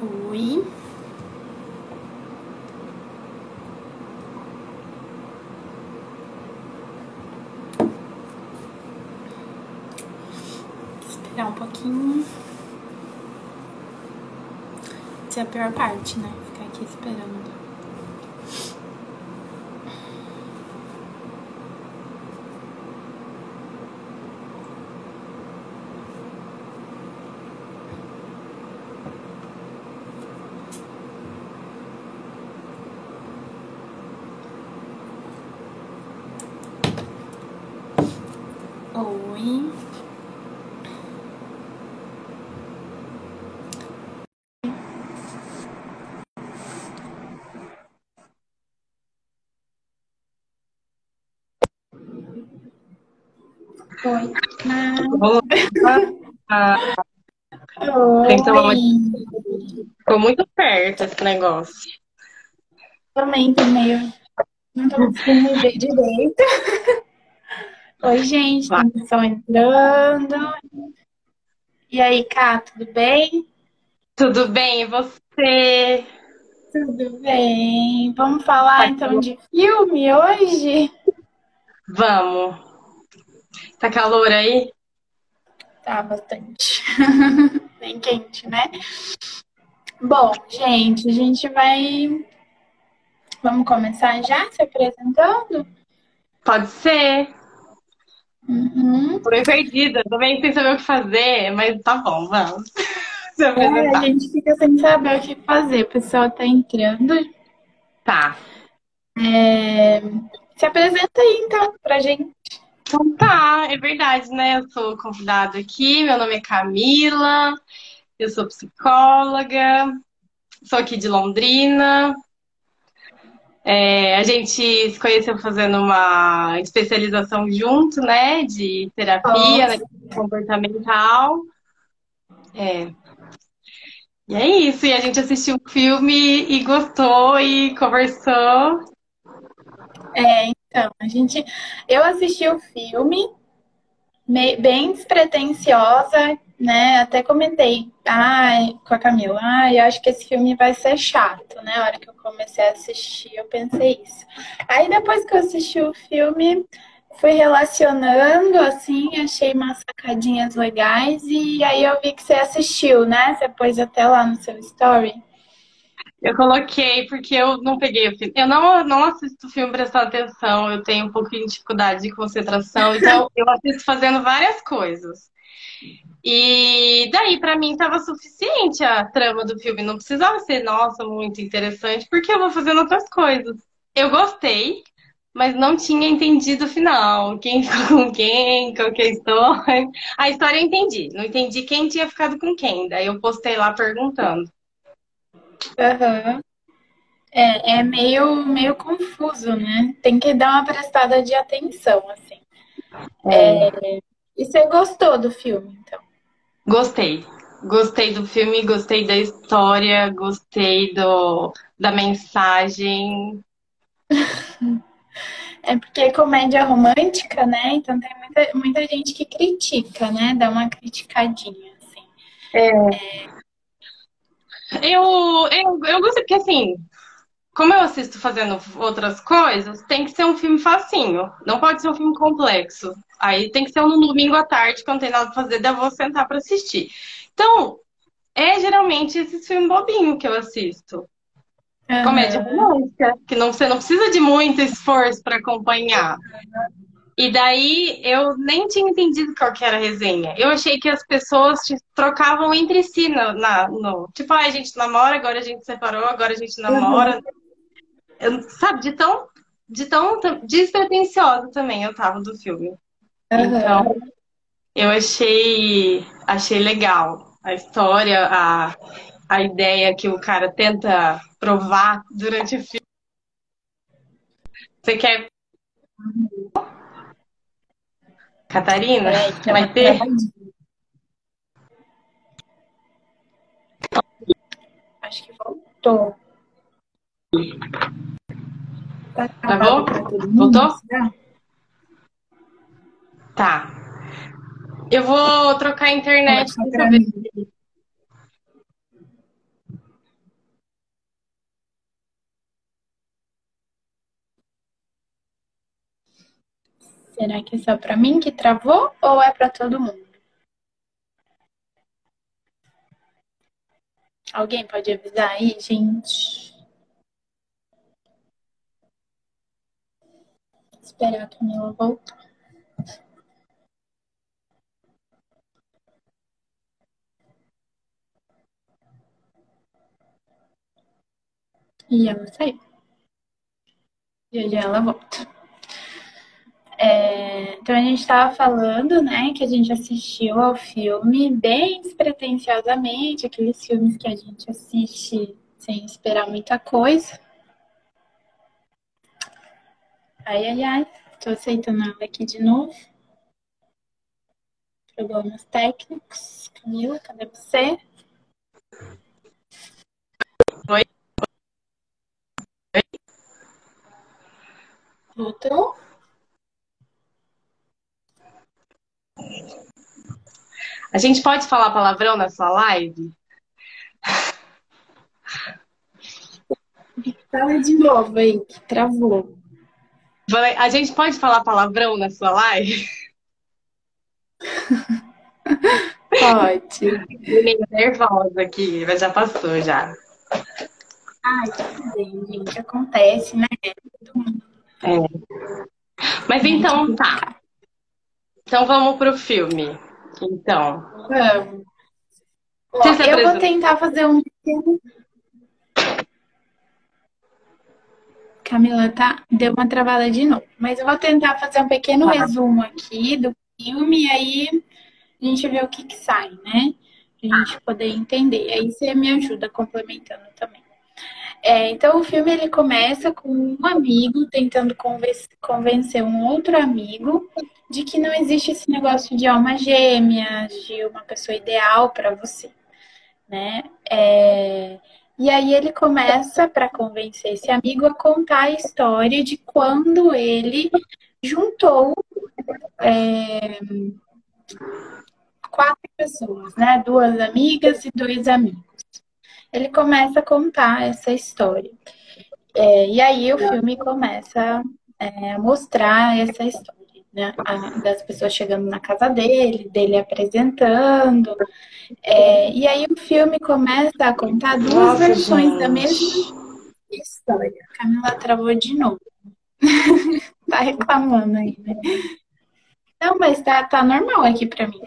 Oi. Esperar um pouquinho. Essa é a pior parte, né? Ficar aqui esperando. Oi. Oi. Ah, Oi. Uma- ficou muito perto esse negócio. Também meio. Não tô conseguindo ver direito. Oi, gente, tem pessoal entrando. E aí, Cá, tudo bem? Tudo bem, e você? Tudo bem. Vamos falar então de filme hoje? Vamos. Tá calor aí? Tá bastante. Bem quente, né? Bom, gente, a gente vai. Vamos começar já se apresentando? Pode ser. Uhum. Tô meio perdida, também sem saber o que fazer, mas tá bom, vamos. É, a gente fica sem saber o que fazer. O pessoal tá entrando. Tá. É, Se apresenta aí, então, pra gente. Então tá, é verdade, né? Eu sou convidada aqui, meu nome é Camila, eu sou psicóloga, sou aqui de Londrina. É, a gente se conheceu fazendo uma especialização junto, né? De terapia, né, comportamental. É. E é isso, e a gente assistiu um filme e gostou e conversou. É, então, a gente. Eu assisti o filme, me- bem despretensiosa, né? Até comentei ai, com a Camila, ah, eu acho que esse filme vai ser chato, né? A hora que eu comecei a assistir, eu pensei isso. Aí depois que eu assisti o filme, fui relacionando, assim, achei umas sacadinhas legais, e aí eu vi que você assistiu, né? Você pôs até lá no seu story. Eu coloquei porque eu não peguei o filme. Eu não, não assisto filme prestando atenção, eu tenho um pouquinho de dificuldade de concentração, então eu assisto fazendo várias coisas. E daí, pra mim, tava suficiente a trama do filme. Não precisava ser, nossa, muito interessante, porque eu vou fazendo outras coisas. Eu gostei, mas não tinha entendido o final. Quem ficou com quem, qual que é a história. A história eu entendi. Não entendi quem tinha ficado com quem. Daí eu postei lá perguntando. É, é meio, meio confuso, né? Tem que dar uma prestada de atenção, assim. É, E você gostou do filme, então? Gostei. Gostei do filme, gostei da história, gostei do, da mensagem. É porque é comédia romântica, né? Então tem muita, muita gente que critica, né? Dá uma criticadinha, assim. Eu, eu, eu gostei, porque assim, como eu assisto fazendo outras coisas, tem que ser um filme facinho. Não pode ser um filme complexo. Aí tem que ser um domingo à tarde, quando não tem nada pra fazer, daí eu vou sentar pra assistir. Então, é geralmente esses filmes bobinhos que eu assisto. Comédia Aham. romântica, que não, você não precisa de muito esforço pra acompanhar. E daí eu nem tinha entendido qual que era a resenha. Eu achei que as pessoas trocavam entre si no, na, no- tipo, ah, a gente namora, agora a gente separou, agora a gente namora. Eu- sabe, de tão, de tão despretensiosa também eu tava do filme. Então, eu achei, achei legal a história, a, a ideia que o cara tenta provar durante o filme. Você quer. Catarina? Que ela Vai ter? Acho que voltou. Tá todo mundo? Voltou? Tá. Eu vou trocar a internet. Coloca Deixa pra eu ver. mim. Será que é só para mim que travou ou é para todo mundo? Alguém pode avisar aí, gente? Esperar a Camila voltar. E ela saiu. E já ela volta. É, então a gente estava falando, né, que a gente assistiu ao filme bem despretensiosamente, aqueles filmes que a gente assiste sem esperar muita coisa. Ai, ai, ai, tô aceitando ela aqui de novo. Problemas técnicos. Camila, cadê você? Oi. Voltou? A gente pode falar palavrão na sua live? Fala de novo aí, que travou. A gente pode falar palavrão na sua live? Pode. Meio nervosa aqui, mas já passou já. Ai, tudo bem, gente. Acontece, né? É. Mas então, tá. Então vamos pro filme. Então. Vamos. Ó, eu vou tentar fazer um Camila, tá? Deu uma travada de novo. Mas eu vou tentar fazer um pequeno tá. resumo aqui do filme e aí a gente vê o que, que sai, né? Pra gente poder entender. Aí você me ajuda complementando também. É, então o filme ele começa com um amigo tentando convencer um outro amigo de que não existe esse negócio de alma gêmea, de uma pessoa ideal para você, né? É, e aí ele começa para convencer esse amigo a contar a história de quando ele juntou é, quatro pessoas, né? Duas amigas e dois amigos ele começa a contar essa história. É, e aí o filme começa é, a mostrar essa história, né? A, das pessoas chegando na casa dele, dele apresentando. É, e aí o filme começa a contar duas Nossa, versões gente. da mesma história. A Camila travou de novo. tá reclamando aí, né? Não, mas tá, tá normal aqui pra mim.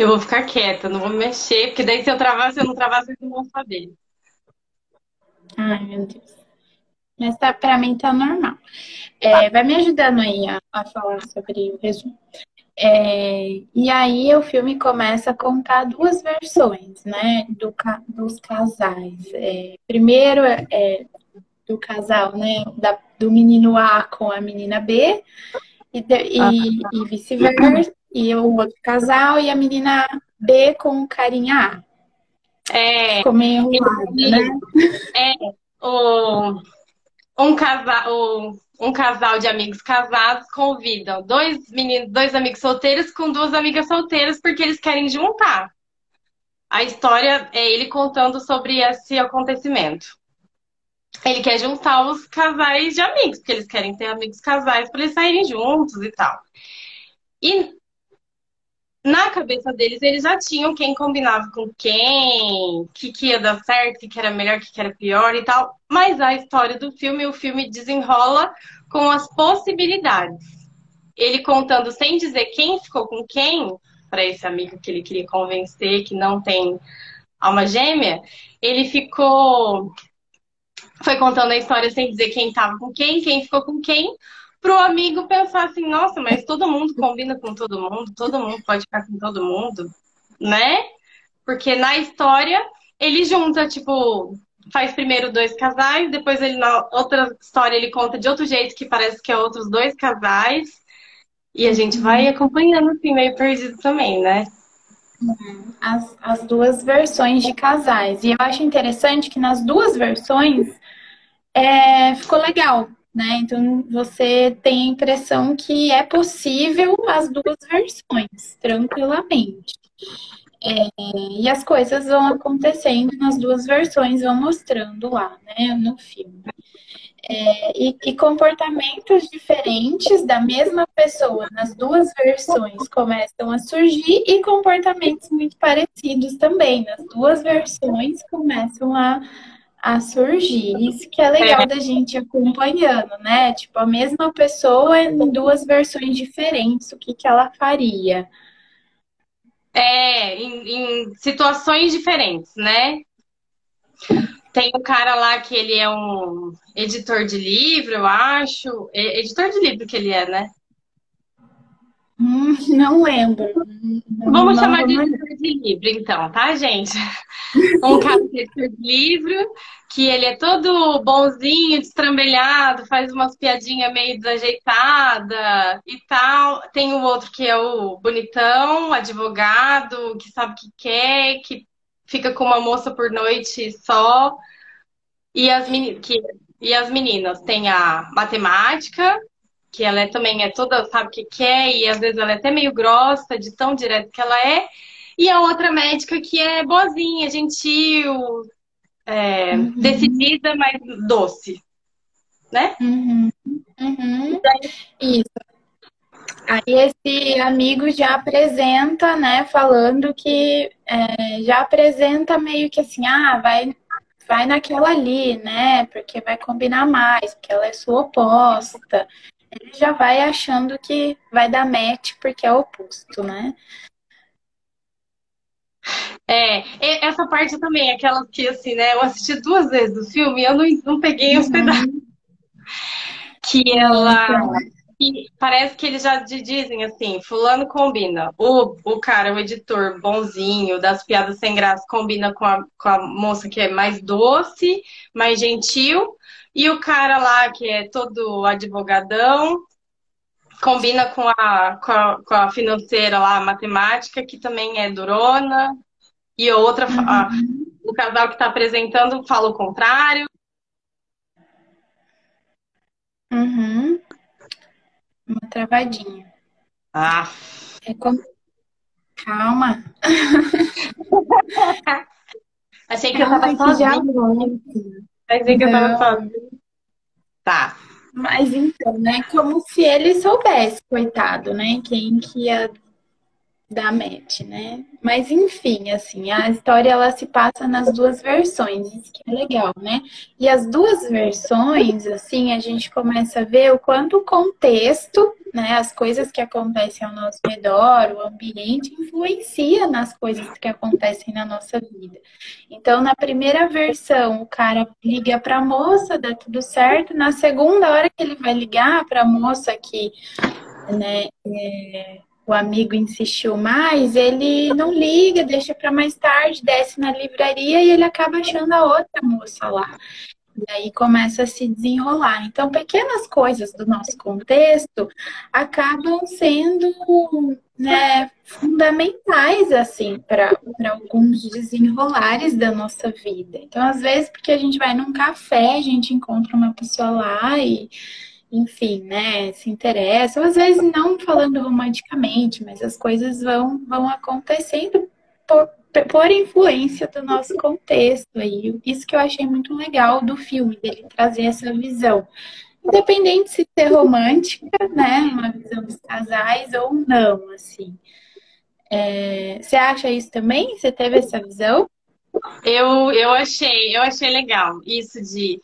Eu vou ficar quieta, não vou mexer, porque daí se eu travar, se eu não travar, vocês não vão saber. Ai, meu Deus. Mas tá, pra mim tá normal. É, vai me ajudando aí a, a falar sobre o resumo. É, e aí o filme começa a contar duas versões, né, do, dos casais. É, primeiro é, do casal, né, da, do menino A com a menina B e, e, e vice-versa e o outro casal e a menina B com carinha A. É. Ficou meio enrolado, né? É. O, um, casal, um casal de amigos casados convidam dois meninos, dois amigos solteiros com duas amigas solteiras porque eles querem juntar. A história é ele contando sobre esse acontecimento. Ele quer juntar os casais de amigos, porque eles querem ter amigos casais para eles saírem juntos e tal. E na cabeça deles, eles já tinham quem combinava com quem, o que, que ia dar certo, o que, que era melhor, o que, que era pior e tal. Mas a história do filme, o filme desenrola com as possibilidades. Ele contando sem dizer quem ficou com quem, para esse amigo que ele queria convencer que não tem alma gêmea, ele ficou. Foi contando a história sem dizer quem estava com quem, quem ficou com quem, pro amigo pensar assim, nossa, mas todo mundo combina com todo mundo, todo mundo pode ficar com todo mundo, né? Porque na história ele junta, tipo, faz primeiro dois casais, depois ele na outra história ele conta de outro jeito que parece que é outros dois casais. E a gente vai acompanhando assim, meio perdido também, né? As, as duas versões de casais. E eu acho interessante que nas duas versões é, ficou legal, né? Então você tem a impressão que é possível as duas versões, tranquilamente. É, e as coisas vão acontecendo nas duas versões, vão mostrando lá, né, no filme. É, e, e, comportamentos diferentes da mesma pessoa nas duas versões começam a surgir e comportamentos muito parecidos também nas duas versões começam a, a surgir. Isso que é legal é. da gente acompanhando, né? Tipo, a mesma pessoa em duas versões diferentes, o que, que ela faria. É, em, em situações diferentes, né? Tem um cara lá que ele é um editor de livro, eu acho. Editor de livro que ele é, né? Hum, não lembro. Vamos não, chamar de editor de livro, então, tá, gente? Um editor de livro, que ele é todo bonzinho, destrambelhado, faz umas piadinhas meio desajeitada e tal. Tem o outro que é o bonitão, advogado, que sabe o que quer, que fica com uma moça por noite só. E as, que, e as meninas tem a matemática, que ela é, também é toda, sabe o que quer, e às vezes ela é até meio grossa, de tão direto que ela é. E a outra médica que é boazinha, gentil, é, uhum. decidida, mas doce. Né? Uhum. Uhum. Isso. Aí esse amigo já apresenta, né, falando que é, já apresenta meio que assim, ah, vai, vai naquela ali, né, porque vai combinar mais, porque ela é sua oposta. Ele já vai achando que vai dar match porque é oposto, né? É, essa parte também, aquela que assim, né, eu assisti duas vezes o filme e eu não, não peguei os uhum. pedaços. Que ela e parece que eles já dizem assim, fulano combina. O, o cara, o editor bonzinho, das piadas sem graça, combina com a, com a moça que é mais doce, mais gentil. E o cara lá, que é todo advogadão, combina com a, com a, com a financeira lá, a matemática, que também é durona. E outra, uhum. a, o casal que está apresentando fala o contrário. Uhum. Uma travadinha. Ah. É como... Calma. Achei que Calma, eu tava sozinha. Achei que eu tava sozinha. Tá. Mas então, né? Como se ele soubesse, coitado, né? Quem que ia da Matt, né? Mas enfim, assim, a história ela se passa nas duas versões, isso que é legal, né? E as duas versões, assim, a gente começa a ver o quanto o contexto, né, as coisas que acontecem ao nosso redor, o ambiente influencia nas coisas que acontecem na nossa vida. Então, na primeira versão, o cara liga para a moça, dá tudo certo. Na segunda hora que ele vai ligar para a moça que, né, é o amigo insistiu mais, ele não liga, deixa para mais tarde, desce na livraria e ele acaba achando a outra moça lá. E aí começa a se desenrolar. Então, pequenas coisas do nosso contexto acabam sendo né, fundamentais, assim, para alguns desenrolares da nossa vida. Então, às vezes, porque a gente vai num café, a gente encontra uma pessoa lá e enfim, né, se interessam, às vezes não falando romanticamente, mas as coisas vão, vão acontecendo por, por influência do nosso contexto aí. Isso que eu achei muito legal do filme, dele trazer essa visão. Independente se ser romântica, né, uma visão dos casais ou não, assim. É, você acha isso também? Você teve essa visão? Eu, eu achei, eu achei legal isso de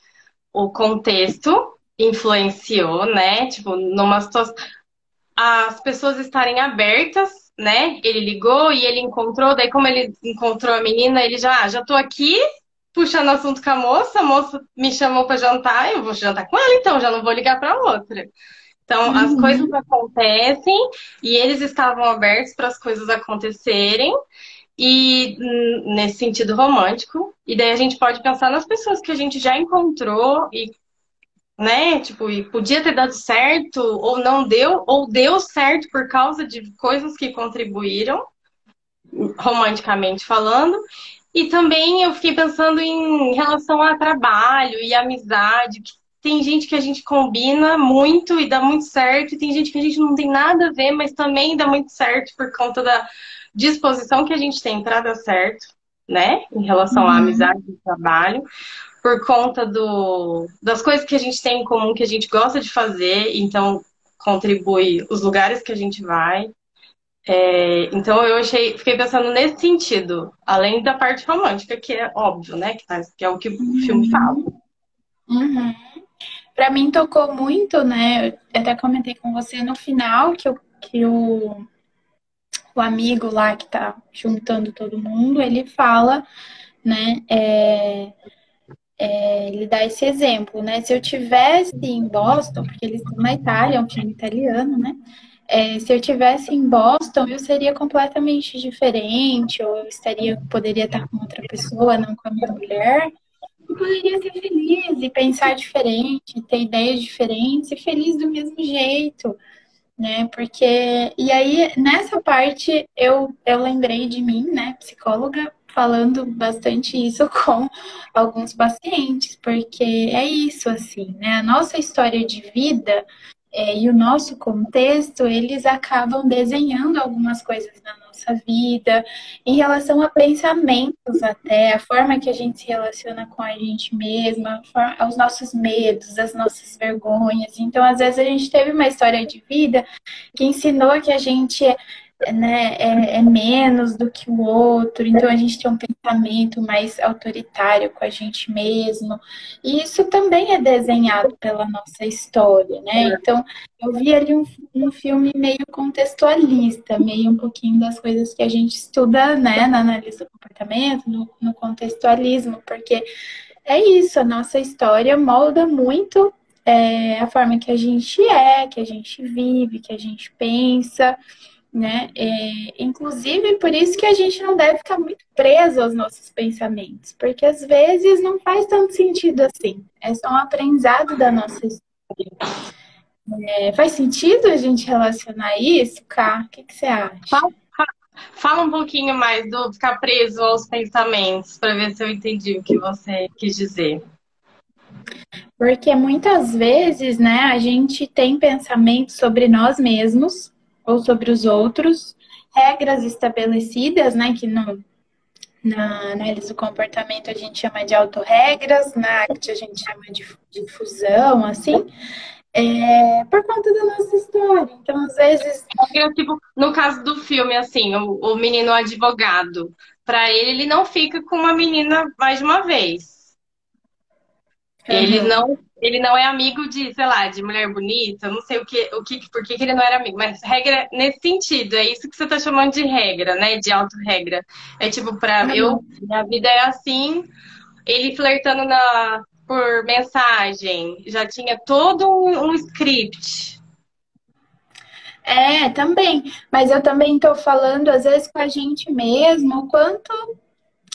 o contexto, influenciou, né? Tipo, numa situação. As pessoas estarem abertas, né? Ele ligou e ele encontrou, daí, como ele encontrou a menina, ele já, ah, já tô aqui puxando assunto com a moça, a moça me chamou para jantar, eu vou jantar com ela, então já não vou ligar para outra. Então, uhum. as coisas acontecem e eles estavam abertos para as coisas acontecerem e nesse sentido romântico. E daí a gente pode pensar nas pessoas que a gente já encontrou e né? Tipo, e podia ter dado certo, ou não deu, ou deu certo por causa de coisas que contribuíram, romanticamente falando. E também eu fiquei pensando em relação a trabalho e amizade, que tem gente que a gente combina muito e dá muito certo, e tem gente que a gente não tem nada a ver, mas também dá muito certo por conta da disposição que a gente tem para dar certo, né? Em relação uhum. à amizade e trabalho. Por conta do, das coisas que a gente tem em comum, que a gente gosta de fazer, então contribui os lugares que a gente vai. É, então eu achei, fiquei pensando nesse sentido, além da parte romântica, que é óbvio, né? Que, tá, que é o que o filme fala. Uhum. Para mim tocou muito, né? Eu até comentei com você no final que, eu, que o, o amigo lá que tá juntando todo mundo, ele fala, né? É, é, ele dá esse exemplo, né? Se eu tivesse em Boston, porque eles estão na Itália, é um filme italiano, né? É, se eu tivesse em Boston, eu seria completamente diferente, ou eu estaria, poderia estar com outra pessoa, não com a minha mulher. Eu poderia ser feliz e pensar diferente, ter ideias diferentes e feliz do mesmo jeito, né? Porque e aí nessa parte eu eu lembrei de mim, né, psicóloga, falando bastante isso com alguns pacientes, porque é isso assim, né? A nossa história de vida é, e o nosso contexto, eles acabam desenhando algumas coisas na nossa vida, em relação a pensamentos até, a forma que a gente se relaciona com a gente mesma, os nossos medos, as nossas vergonhas. Então, às vezes, a gente teve uma história de vida que ensinou que a gente né, é, é, menos do que o outro, então a gente tem um pensamento mais autoritário com a gente mesmo. E isso também é desenhado pela nossa história, né? Então eu vi ali um, um filme meio contextualista, meio um pouquinho das coisas que a gente estuda né, na análise do comportamento, no, no contextualismo, porque é isso, a nossa história molda muito é, a forma que a gente é, que a gente vive, que a gente pensa né? É, inclusive, por isso que a gente não deve ficar muito preso aos nossos pensamentos, porque às vezes não faz tanto sentido assim. É só um aprendizado da nossa história. É, faz sentido a gente relacionar isso, Cá? O que, que você acha? Fala, fala um pouquinho mais do ficar preso aos pensamentos, para ver se eu entendi o que você quis dizer. Porque muitas vezes, né, a gente tem pensamentos sobre nós mesmos ou sobre os outros, regras estabelecidas, né, que no, na análise do comportamento a gente chama de autorregras, na ACT a gente chama de, de fusão, assim, é, por conta da nossa história. Então, às vezes. Tipo, no caso do filme, assim, o, o menino advogado, para ele, ele não fica com uma menina mais de uma vez. Ele não ele não é amigo de, sei lá, de mulher bonita, não sei o que, o que, por que ele não era amigo, mas regra nesse sentido, é isso que você tá chamando de regra, né? De auto-regra. É tipo, pra uhum. eu, minha vida é assim, ele flertando na, por mensagem, já tinha todo um, um script. É, também. Mas eu também tô falando, às vezes, com a gente mesmo, o quanto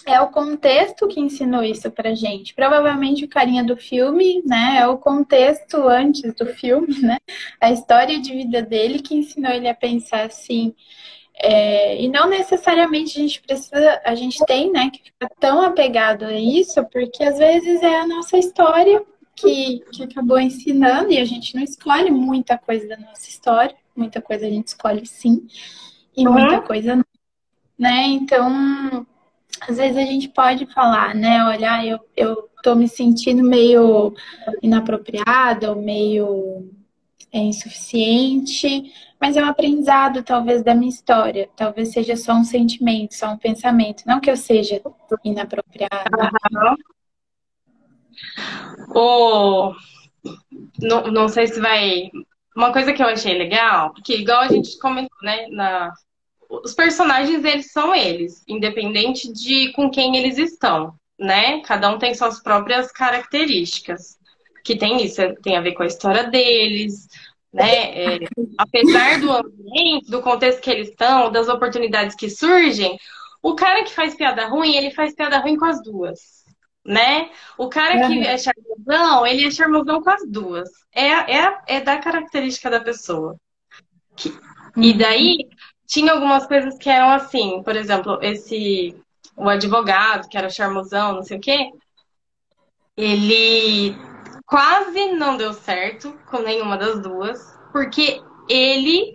é o contexto que ensinou isso pra gente. Provavelmente o carinha do filme, né? É o contexto antes do filme, né? A história de vida dele que ensinou ele a pensar assim. É, e não necessariamente a gente precisa, a gente tem, né, que ficar tão apegado a isso, porque às vezes é a nossa história que, que acabou ensinando e a gente não escolhe muita coisa da nossa história, muita coisa a gente escolhe sim, e uhum. muita coisa não, né? Então, às vezes a gente pode falar, né? Olha, eu, eu tô me sentindo meio inapropriada ou meio é, insuficiente, mas é um aprendizado, talvez, da minha história. Talvez seja só um sentimento, só um pensamento, não que eu seja inapropriada. Uhum. Não, não sei se vai. Uma coisa que eu achei legal, porque igual a gente comentou, né, na, os personagens, eles são eles, independente de com quem eles estão, né? Cada um tem suas próprias características. Que tem isso, tem a ver com a história deles, né? É, apesar do ambiente, do contexto que eles estão, das oportunidades que surgem, o cara que faz piada ruim, ele faz piada ruim com as duas, né? O cara que é charmosão, ele é charmosão com as duas. É, é, é da característica da pessoa. E daí, tinha algumas coisas que eram assim, por exemplo, esse o advogado, que era charmosão, não sei o quê, ele quase não deu certo com nenhuma das duas, porque ele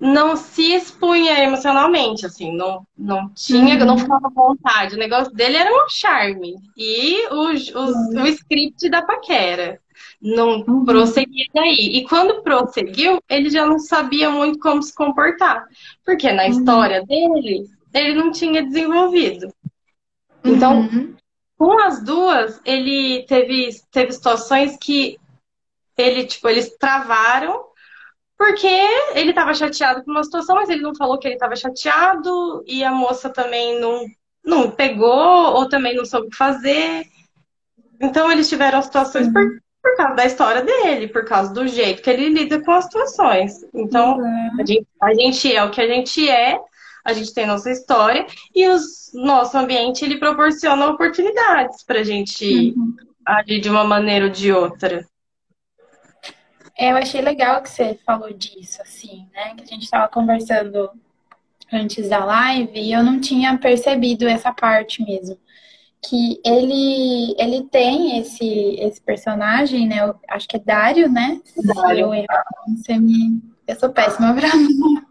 não se expunha emocionalmente, assim, não, não tinha, uhum. não ficava à vontade. O negócio dele era um charme. E o, o, o script da paquera. Não uhum. prosseguia daí. E quando prosseguiu, ele já não sabia muito como se comportar. Porque na uhum. história dele, ele não tinha desenvolvido. Então, uhum. com as duas, ele teve, teve situações que ele, tipo, eles travaram porque ele estava chateado com uma situação, mas ele não falou que ele estava chateado e a moça também não, não pegou ou também não soube o que fazer. Então eles tiveram situações por, por causa da história dele, por causa do jeito que ele lida com as situações. Então uhum. a, gente, a gente é o que a gente é, a gente tem nossa história e o nosso ambiente ele proporciona oportunidades para a gente uhum. agir de uma maneira ou de outra. É, eu achei legal que você falou disso, assim, né? Que a gente estava conversando antes da live e eu não tinha percebido essa parte mesmo. Que ele, ele tem esse, esse personagem, né? Eu acho que é Dário, né? Dário. Eu, você me... eu sou péssima pra mim.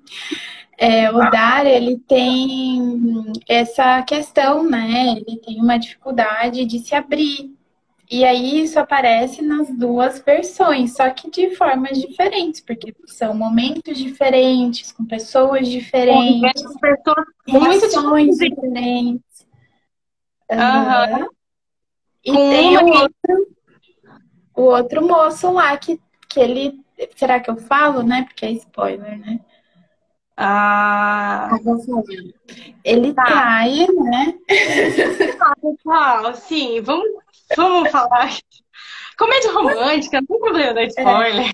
É, o Dário, ele tem essa questão, né? Ele tem uma dificuldade de se abrir e aí isso aparece nas duas versões, só que de formas diferentes, porque são momentos diferentes, com pessoas diferentes, com pessoas muito diferentes. Uhum. E com tem o outro, o outro moço lá que, que ele. Será que eu falo, né? Porque é spoiler, né? Ah. Ele tá. trai, né? Ah, pessoal, sim, vamos Vamos falar. Comédia romântica, não tem problema da spoiler.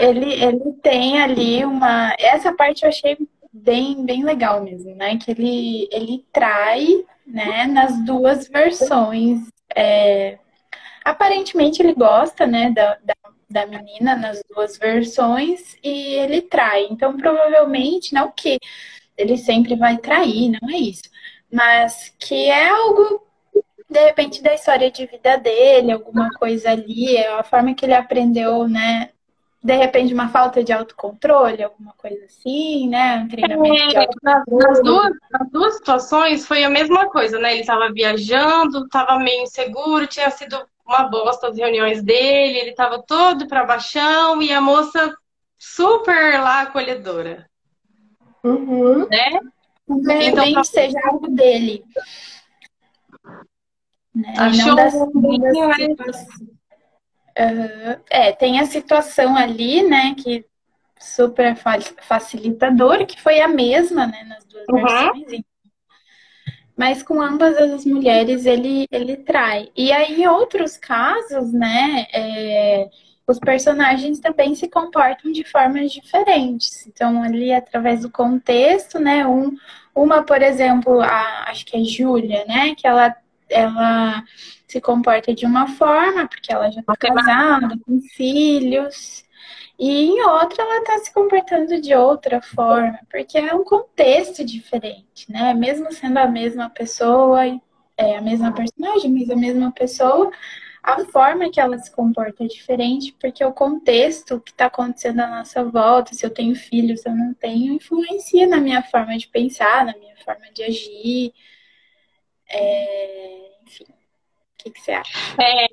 É. Ele, ele tem ali uma. Essa parte eu achei bem, bem legal mesmo, né? Que ele, ele trai né, nas duas versões. É... Aparentemente ele gosta, né, da, da, da, menina nas duas versões e ele trai. Então, provavelmente, não que ele sempre vai trair, não é isso. Mas que é algo de repente da história de vida dele, alguma coisa ali, a forma que ele aprendeu, né? De repente, uma falta de autocontrole, alguma coisa assim, né? Um treinamento é, nas, duas, nas duas situações foi a mesma coisa, né? Ele estava viajando, estava meio inseguro, tinha sido uma bosta as reuniões dele, ele estava todo para baixão e a moça super lá acolhedora. Uhum. Né? De repente então, seja algo dele. Né? Achou das, das É, tem a situação ali, né, que super facilitadora, que foi a mesma, né, nas duas uhum. versões. Mas com ambas as mulheres ele, ele trai. E aí, em outros casos, né, é, os personagens também se comportam de formas diferentes. Então, ali, através do contexto, né, um, uma, por exemplo, a, acho que é Júlia, né, que ela ela se comporta de uma forma, porque ela já está casada, com filhos, e em outra ela está se comportando de outra forma, porque é um contexto diferente, né? Mesmo sendo a mesma pessoa, é a mesma personagem, mas a mesma pessoa, a forma que ela se comporta é diferente, porque o contexto que está acontecendo à nossa volta, se eu tenho filhos, se eu não tenho, influencia na minha forma de pensar, na minha forma de agir. É, enfim, o que, que você acha? É,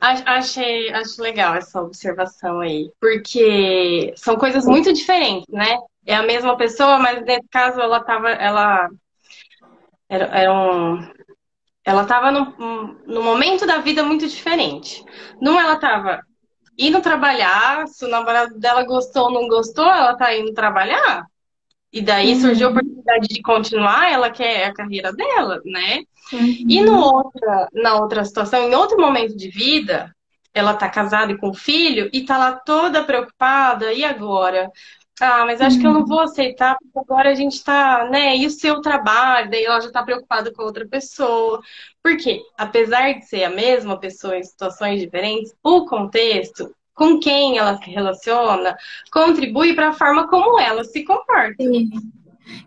achei, acho legal essa observação aí, porque são coisas muito diferentes, né? É a mesma pessoa, mas nesse caso ela tava, ela era, era um, ela estava num, num momento da vida muito diferente. Num ela estava indo trabalhar, se o namorado dela gostou ou não gostou, ela tá indo trabalhar. E daí uhum. surgiu a oportunidade de continuar, ela quer a carreira dela, né? Uhum. E no outra, na outra situação, em outro momento de vida, ela tá casada e com filho e tá lá toda preocupada, e agora? Ah, mas acho uhum. que eu não vou aceitar, porque agora a gente tá, né? E o seu trabalho? Daí ela já tá preocupada com outra pessoa. Porque, apesar de ser a mesma pessoa em situações diferentes, o contexto com quem ela se relaciona, contribui para a forma como ela se comporta. Sim.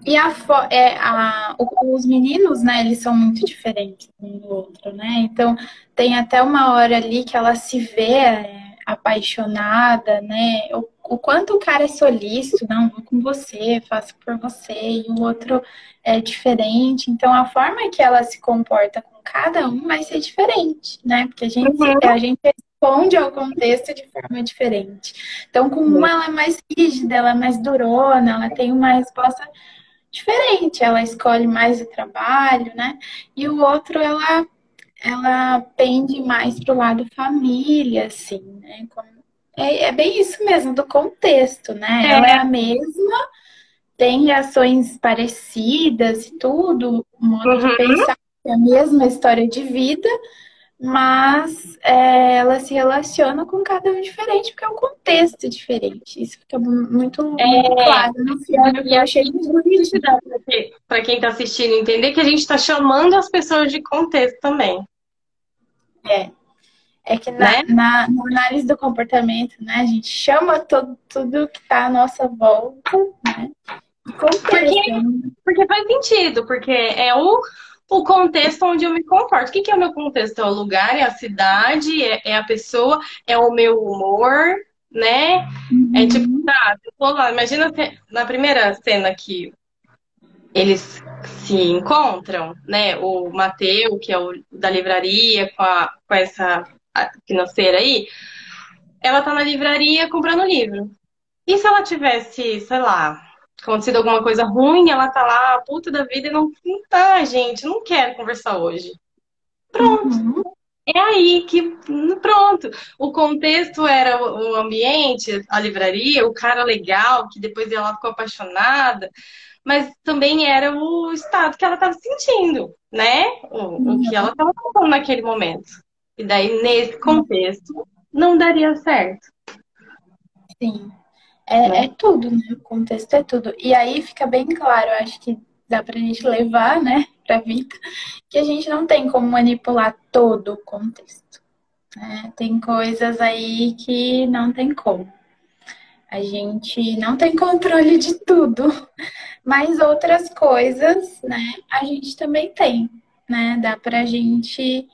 E a, é, a, os meninos, né, eles são muito diferentes um do outro, né? Então, tem até uma hora ali que ela se vê, é, apaixonada, né? O, o quanto o cara é solícito, não, vou com você, faço por você, e o outro é diferente. Então, a forma que ela se comporta com cada um vai ser diferente, né? Porque a gente, uhum. a gente responde ao contexto de forma diferente. Então, com uma ela é mais rígida, ela é mais durona, ela tem uma resposta diferente, ela escolhe mais o trabalho, né? E o outro, ela, ela pende mais para o lado família, assim, né? É, é, bem isso mesmo, do contexto, né? É. Ela é a mesma, tem reações parecidas e tudo, modo uhum. de pensar, é a mesma história de vida, mas é, ela se relaciona com cada um diferente, porque é um contexto diferente. Isso fica muito, é, muito claro no filme. E eu achei muito bonito. Para quem está assistindo entender que a gente está chamando as pessoas de contexto também. É. É que na, né? na, na, análise do comportamento, né, a gente chama todo, tudo que está à nossa volta, né? Porque, porque faz sentido, porque é o o contexto onde eu me comporto. O que, que é o meu contexto? É o lugar, é a cidade, é, é a pessoa, é o meu humor, né? Uhum. É tipo, tá, eu tô lá, imagina na primeira cena que eles se encontram, né? O Mateu, que é o da livraria, com, a, com essa financeira aí, ela tá na livraria comprando livro. E se ela tivesse, sei lá, acontecido alguma coisa ruim, ela tá lá, puta da vida, e não, não tá, gente, não quero conversar hoje. Pronto. Uhum. É aí que, pronto. O contexto era o ambiente, a livraria, o cara legal, que depois ela ficou apaixonada, mas também era o estado que ela estava sentindo, né? O, o que ela estava falando naquele momento. E daí, nesse contexto, não daria certo. Sim. É, né? é tudo, né? O contexto é tudo. E aí fica bem claro, acho que dá pra gente levar, né, pra vida, que a gente não tem como manipular todo o contexto. Né? Tem coisas aí que não tem como. A gente não tem controle de tudo, mas outras coisas, né, a gente também tem, né? Dá pra gente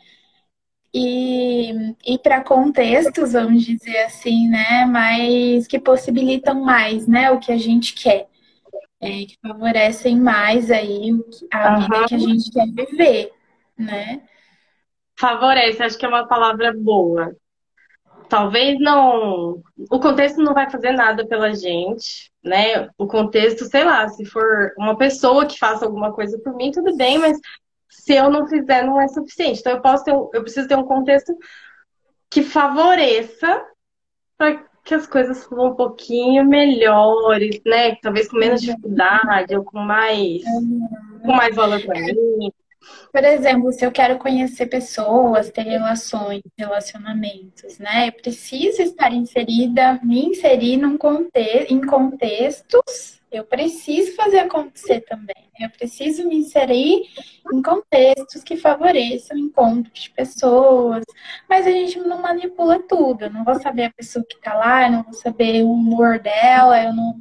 e, e para contextos, vamos dizer assim, né, mas que possibilitam mais, né, o que a gente quer, é, que favorecem mais aí a uhum. vida que a gente quer viver, né? Favorece, acho que é uma palavra boa. Talvez não. O contexto não vai fazer nada pela gente, né? O contexto, sei lá, se for uma pessoa que faça alguma coisa por mim, tudo bem, mas se eu não fizer, não é suficiente. Então, eu, posso ter, eu preciso ter um contexto que favoreça para que as coisas sejam um pouquinho melhores, né? Talvez com menos dificuldade ou com mais, com mais valor para mim. Por exemplo, se eu quero conhecer pessoas, ter relações, relacionamentos, né? Eu preciso estar inserida, me inserir num em contextos eu preciso fazer acontecer também. Eu preciso me inserir em contextos que favoreçam encontros de pessoas. Mas a gente não manipula tudo. Eu não vou saber a pessoa que está lá, eu não vou saber o humor dela, eu não.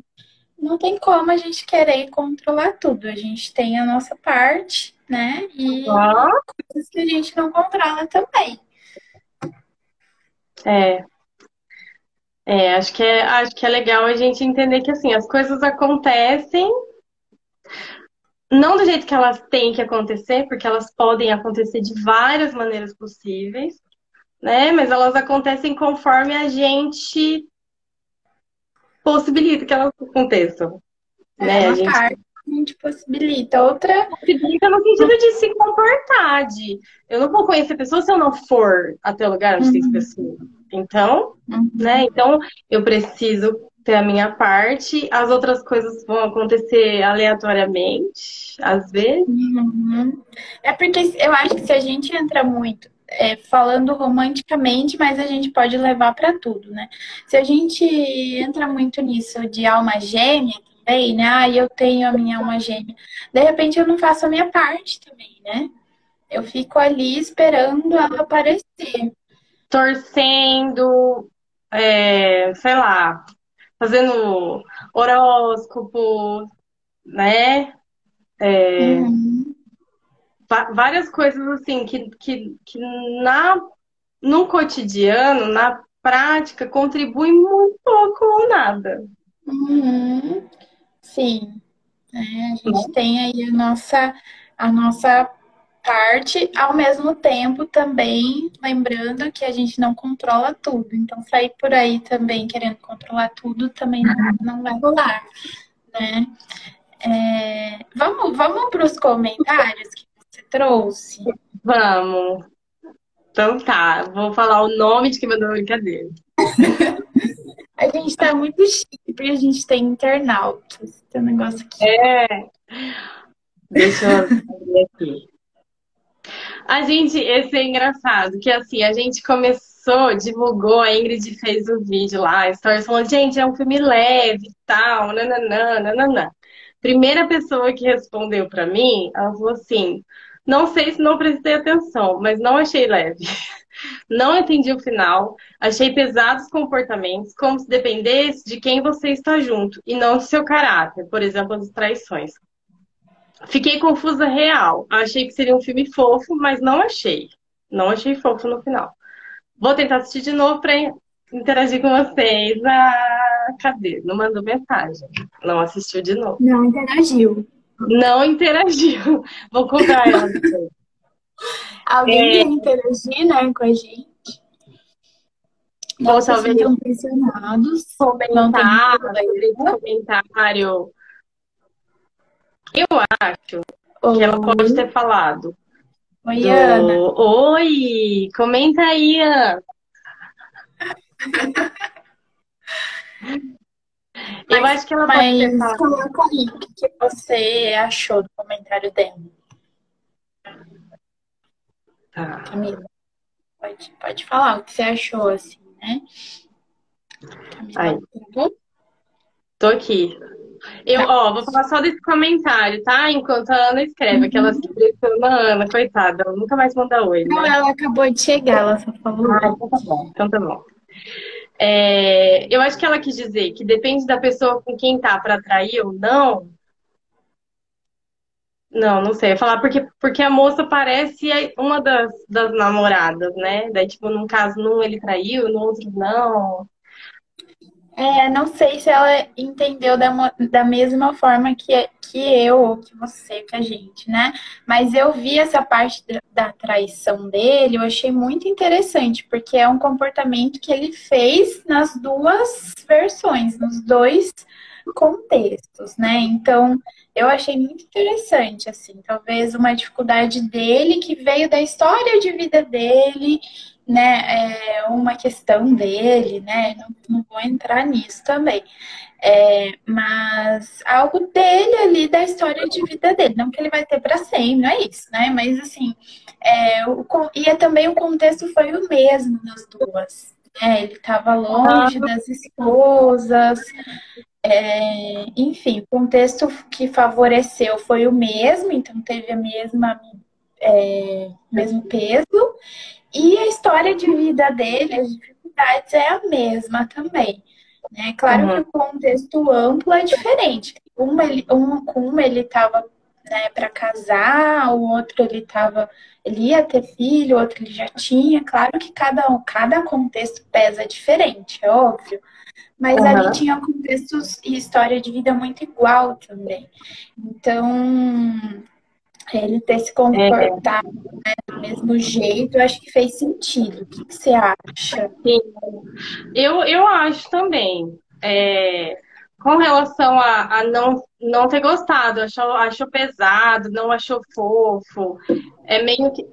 Não tem como a gente querer controlar tudo. A gente tem a nossa parte, né? E ah. coisas que a gente não controla também. É, é, acho que é, acho que é legal a gente entender que assim, as coisas acontecem não do jeito que elas têm que acontecer, porque elas podem acontecer de várias maneiras possíveis, né? Mas elas acontecem conforme a gente possibilita que elas aconteçam. É né? a gente... parte a gente possibilita. Outra. Possibilita no sentido de se comportar, de eu não vou conhecer pessoas se eu não for até o lugar onde uhum. tem pessoas. Então, uhum. né? Então, eu preciso ter a minha parte, as outras coisas vão acontecer aleatoriamente, às vezes. Uhum. É porque eu acho que se a gente entra muito é, falando romanticamente, mas a gente pode levar para tudo, né? Se a gente entra muito nisso de alma gêmea também, né? Ah, eu tenho a minha alma gêmea. De repente eu não faço a minha parte também, né? Eu fico ali esperando ela aparecer torcendo, é, sei lá, fazendo horóscopo, né? É, uhum. Várias coisas assim que, que, que na, no cotidiano, na prática contribui muito pouco ou nada. Uhum. Sim. É, a gente tem aí a nossa, a nossa parte, ao mesmo tempo também lembrando que a gente não controla tudo. Então, sair por aí também querendo controlar tudo também não, não vai rolar, né? É, vamos vamos para os comentários que trouxe? Vamos. Então tá, vou falar o nome de quem mandou a brincadeira. a gente está muito chique, porque a gente tem internautas. Tem um negócio aqui. É. Deixa eu ver aqui. A gente, esse é engraçado, que assim, a gente começou, divulgou, a Ingrid fez o um vídeo lá, stories falando, gente, é um filme leve e tal, nananã, nananã. Primeira pessoa que respondeu para mim, ela falou assim, não sei se não prestei atenção, mas não achei leve. Não entendi o final, achei pesados comportamentos, como se dependesse de quem você está junto e não do seu caráter, por exemplo, as traições. Fiquei confusa real. Achei que seria um filme fofo, mas não achei. Não achei fofo no final. Vou tentar assistir de novo para interagir com vocês. Ah, cadê? Não mandou mensagem. Não assistiu de novo. Não interagiu. Não interagiu. Vou comprar ela. Alguém é... quer interagir, né, com a gente? Ou talvez estão pressionados. Comentar, comentário eu acho Oi. que ela pode ter falado. Oi, do... Ana. Oi! Comenta aí, Ana. Eu mas, acho que ela pode ter falado. Coloca aí o que você achou do comentário dela. Tá. Camila, pode, pode falar o que você achou, assim, né? Camila, aí. Tá Tô aqui. Eu, ó, vou falar só desse comentário, tá? Enquanto a Ana escreve, uhum. aquela se a Ana, coitada, ela nunca mais manda oi. Né? Não, ela acabou de chegar, ela só falou. Ah, então tá bom. Então tá bom. É, eu acho que ela quis dizer que depende da pessoa com quem tá para atrair ou não. Não, não sei. Eu falar porque, porque a moça parece uma das, das namoradas, né? Daí, tipo, num caso, num ele traiu, no outro não. É, não sei se ela entendeu da, da mesma forma que, que eu, ou que você, que a gente, né? Mas eu vi essa parte da traição dele, eu achei muito interessante, porque é um comportamento que ele fez nas duas versões, nos dois contextos, né? Então, eu achei muito interessante, assim, talvez uma dificuldade dele que veio da história de vida dele né, é uma questão dele, né? Não, não vou entrar nisso também. É, mas algo dele ali da história de vida dele, não que ele vai ter para sempre, não é isso, né? Mas assim, é, o, e é também o contexto foi o mesmo nas duas. Né? Ele estava longe das esposas, é, enfim, o contexto que favoreceu foi o mesmo, então teve a mesma é, mesmo peso e a história de vida dele, as dificuldades é a mesma também. Né? Claro uhum. que o contexto amplo é diferente. Uma, ele, um, com uma ele estava né, para casar, o outro ele estava, ele ia ter filho, o outro ele já tinha. Claro que cada, cada contexto pesa diferente, é óbvio. Mas uhum. ali tinha contextos e história de vida muito igual também. Então, ele ter se comportado é. né, mesmo jeito, acho que fez sentido. O que, que você acha? Sim. Eu, eu acho também. É, com relação a, a, não, não ter gostado, achou, achou pesado, não achou fofo. É meio que.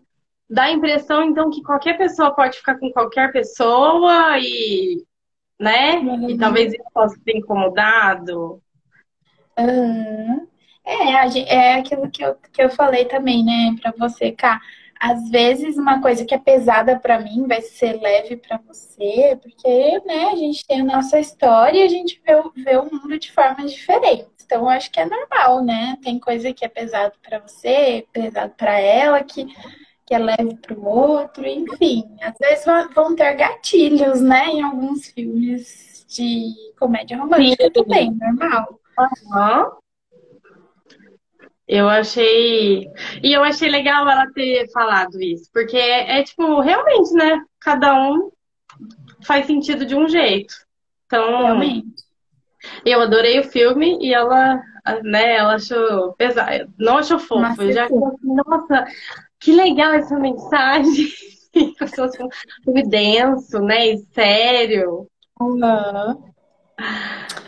Dá a impressão, então, que qualquer pessoa pode ficar com qualquer pessoa e. né? Uhum. E talvez ele possa ter incomodado. Uhum. É, é aquilo que eu, que eu falei também, né, para você, Cá. Às vezes uma coisa que é pesada para mim vai ser leve para você, porque, né, a gente tem a nossa história e a gente vê, vê o mundo de formas diferentes. Então, eu acho que é normal, né? Tem coisa que é pesado para você, pesado para ela, que, que é leve para o outro, enfim. Às vezes vão ter gatilhos, né, em alguns filmes de comédia romântica Sim. também, normal. Uhum. Eu achei. E eu achei legal ela ter falado isso, porque é, é, tipo, realmente, né? Cada um faz sentido de um jeito. Então, Realmente. eu adorei o filme e ela, né, ela achou pesado. Não achou fofo. Nossa, Eu já sim. achei, nossa, que legal essa mensagem. Pessoas com filme denso, né? E sério. Aham.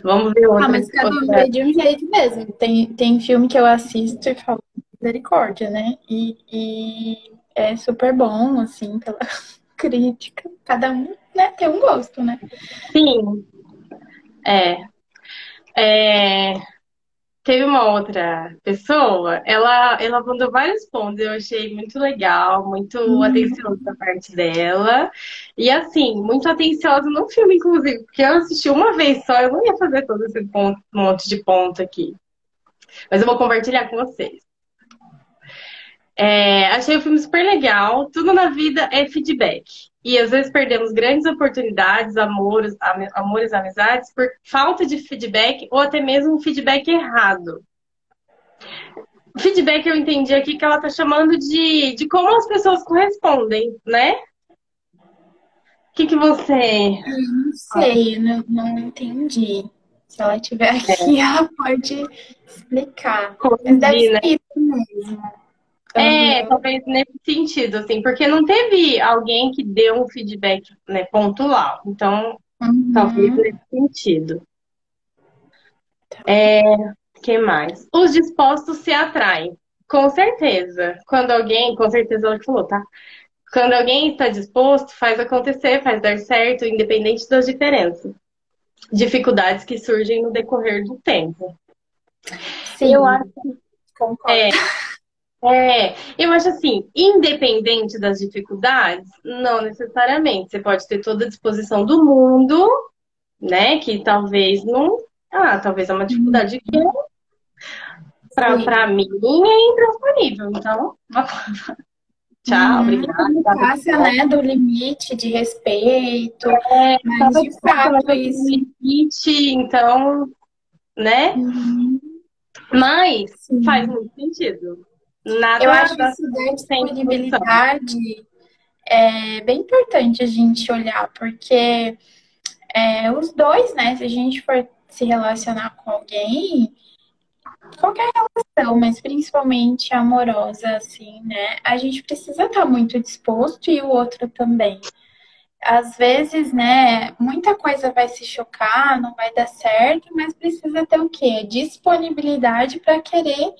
Vamos ver outra. Ah, mas cada um de um jeito mesmo. Tem, tem filme que eu assisto e falo misericórdia, né? E, e é super bom, assim, pela crítica. Cada um, né, tem um gosto, né? Sim. É. É, Teve uma outra pessoa, ela, ela mandou vários pontos, eu achei muito legal, muito Uhum. atencioso da parte dela. E assim, muito atenciosa no filme, inclusive, porque eu assisti uma vez só, eu não ia fazer todo esse ponto, monte de ponto aqui. Mas eu vou compartilhar com vocês. É, achei o filme super legal. Tudo na vida é feedback. E às vezes perdemos grandes oportunidades, amores, am- amores, amizades, por falta de feedback ou até mesmo um feedback errado. Feedback eu entendi aqui que ela tá chamando de, de como as pessoas correspondem, né? O que, que você. Não sei, eu não, não entendi. Se ela estiver aqui, ela pode explicar. Mas deve né? ser isso mesmo. É, Aham. talvez nesse sentido, assim, porque não teve alguém que deu um feedback, né, pontual. Então, Uhum. talvez nesse sentido. É, que mais? Os dispostos se atraem. Com certeza. Quando alguém, com certeza ela que falou, tá? Quando alguém está disposto, faz acontecer, faz dar certo, independente das diferenças. Dificuldades que surgem no decorrer do tempo. Sim, Eu acho concordo. É, é, eu acho assim, independente das dificuldades, não necessariamente. Você pode ter toda a disposição do mundo, né? Que talvez não. Ah, talvez é uma dificuldade que pra, Sim. pra mim é intransponível. Então, tchau, Uhum. obrigada. Passa, né, do limite de respeito, É, mas de fato isso. limite, então, né? Uhum. Mas Sim. faz muito sentido. Nada Eu acho que disponibilidade é bem importante a gente olhar, porque é, os dois, né, se a gente for se relacionar com alguém, qualquer relação, mas principalmente amorosa, assim, né, a gente precisa estar muito disposto e o outro também. Às vezes, né, muita coisa vai se chocar, não vai dar certo, mas precisa ter o quê? Disponibilidade para querer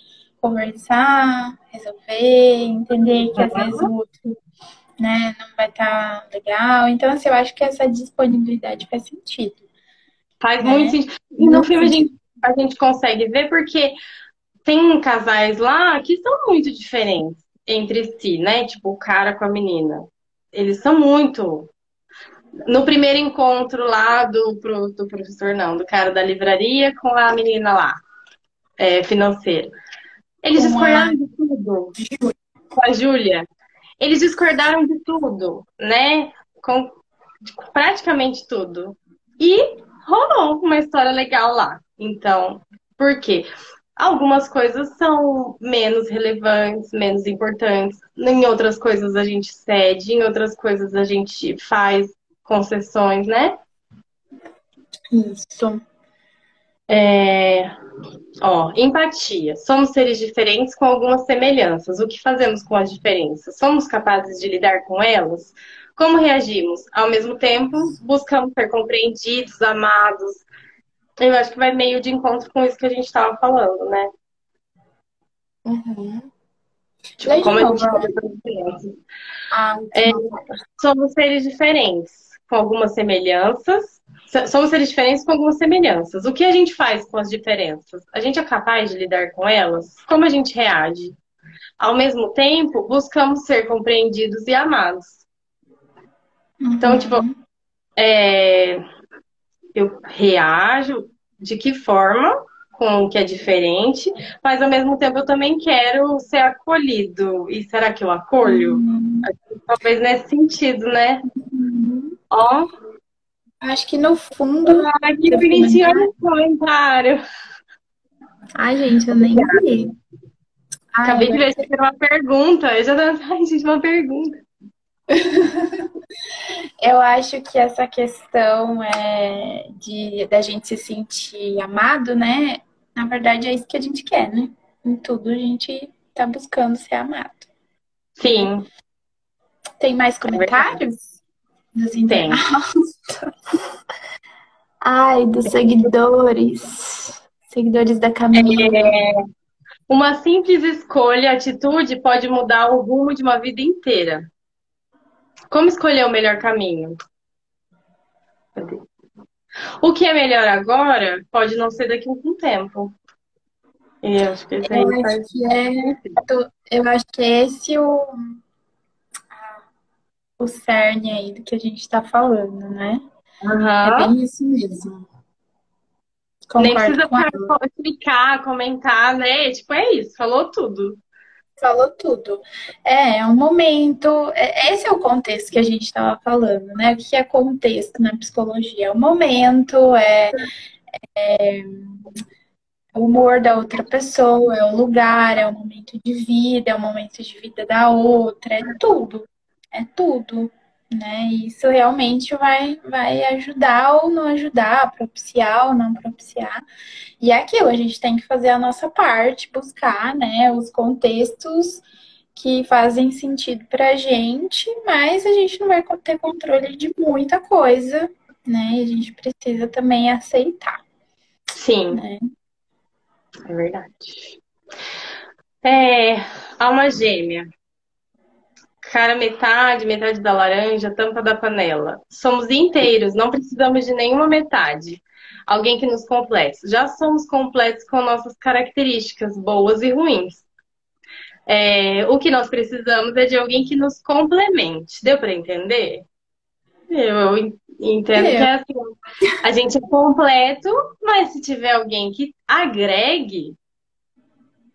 conversar, resolver, entender que às vezes o outro, né, não vai estar legal. Então, assim, eu acho que essa disponibilidade faz sentido. Faz né? muito sentido. E no filme a gente, a gente consegue ver porque tem casais lá que são muito diferentes entre si, né? Tipo, o cara com a menina. Eles são muito. No primeiro encontro lá do, pro- do professor, não, do cara da livraria com a menina lá, é, financeira. Eles Com a- discordaram de tudo. Com a Júlia. Eles discordaram de tudo, né? Com praticamente tudo. E rolou uma história legal lá. Então, por quê? Algumas coisas são menos relevantes, menos importantes. Em outras coisas a gente cede, em outras coisas a gente faz concessões, né? Isso. É... Ó, empatia. Somos seres diferentes com algumas semelhanças. O que fazemos com as diferenças? Somos capazes de lidar com elas? Como reagimos? Ao mesmo tempo, buscamos ser compreendidos, amados. Eu acho que vai meio de encontro com isso que a gente estava falando, né? Uhum. Tipo, como a gente. Ah, É. Somos seres diferentes, com algumas semelhanças. Somos seres diferentes com algumas semelhanças. O que a gente faz com as diferenças? A gente é capaz de lidar com elas? Como a gente reage? Ao mesmo tempo, buscamos ser compreendidos e amados. Então, Uhum. tipo, é, eu reajo de que forma com o que é diferente, mas ao mesmo tempo eu também quero ser acolhido. E será que eu acolho? Uhum. Talvez nesse sentido, né? Uhum. Ó, Acho que no fundo. ah, que bonitinho esse comentário. Ai, gente, eu nem vi. Acabei de ver que era uma pergunta. Eu já tava, ai, gente, uma pergunta. Eu acho que essa questão é de da gente se sentir amado, né? Na verdade, é isso que a gente quer, né? Em tudo a gente tá buscando ser amado. Sim. Tem mais comentários? Dos internautas? Ai, dos seguidores. Seguidores da Camila. É... Uma simples escolha, atitude pode mudar o rumo de uma vida inteira. Como escolher o melhor caminho? O que é melhor agora pode não ser daqui a algum tempo. Eu acho que, eu acho que é, eu acho que é esse o, o cerne aí do que a gente está falando, né? Uhum. É bem isso mesmo. Concordo Nem precisa explicar, comentar, né? Tipo, é isso, falou tudo. Falou tudo. É, é um momento. É, esse é o contexto que a gente estava falando, né? O que é contexto na psicologia? É o momento, é, é o humor da outra pessoa, é o lugar, é o momento de vida, é o momento de vida da outra, é tudo. É tudo né? Isso realmente vai, vai ajudar ou não ajudar, propiciar ou não propiciar. E é aquilo, a gente tem que fazer a nossa parte, buscar, né, os contextos que fazem sentido pra gente, mas a gente não vai ter controle de muita coisa, né? E a gente precisa também aceitar. Sim. Né? É verdade. É, alma gêmea cara metade, metade da laranja, tampa da panela. Somos inteiros, não precisamos de nenhuma metade. Alguém que nos complete. Já somos completos com nossas características boas e ruins. É, o que nós precisamos é de alguém que nos complemente. Deu para entender? Eu entendo que é assim. A gente é completo, mas se tiver alguém que agregue,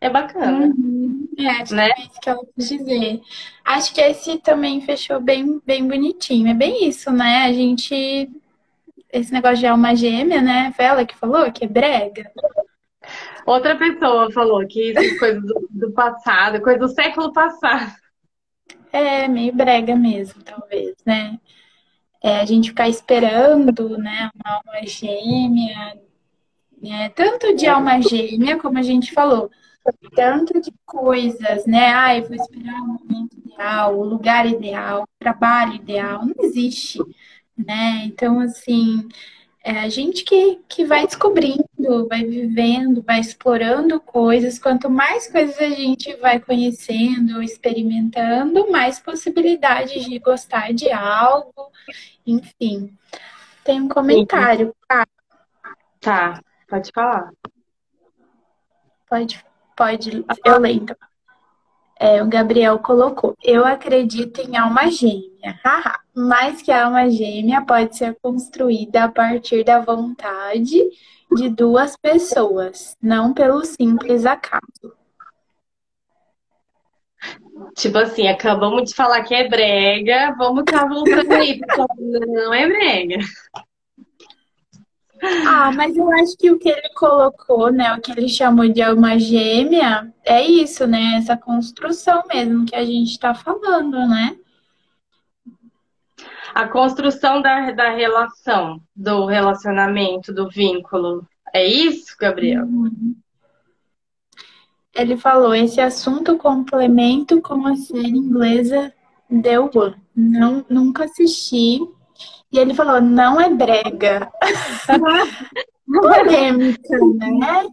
é bacana. Uhum. É, acho né? que é isso que ela quis dizer. Acho que esse também fechou bem, bem bonitinho. É bem isso, né? A gente. Esse negócio de alma gêmea, né? Foi ela que falou que é brega. Outra pessoa falou que isso é coisa do, do passado, coisa do século passado. É, meio brega mesmo, talvez, né? É, a gente ficar esperando, né, uma alma gêmea, né? Tanto de alma gêmea, como a gente falou, tanto de coisas, né? Ah, eu vou esperar o momento ideal, o lugar ideal, o trabalho ideal. Não existe, né? Então, assim, é a gente que, que vai descobrindo, vai vivendo, vai explorando coisas. Quanto mais coisas a gente vai conhecendo, experimentando, mais possibilidades de gostar de algo, enfim. Tem um comentário, tá? Tá, pode falar. Pode Pode, eu lembro. É, o Gabriel colocou: Eu acredito em alma gêmea, haha, mas que a alma gêmea pode ser construída a partir da vontade de duas pessoas, não pelo simples acaso. Tipo assim, acabamos de falar que é brega, vamos estar voltando aí, porque não é brega. Ah, mas eu acho que o que ele colocou, né, o que ele chamou de alma gêmea, é isso, né? Essa construção mesmo que a gente está falando, né? A construção da, da relação, do relacionamento, do vínculo. É isso, Gabriel? Uhum. Ele falou, esse assunto complemento com a série inglesa The One. Não, nunca assisti, e ele falou, não é brega. Polêmica, né?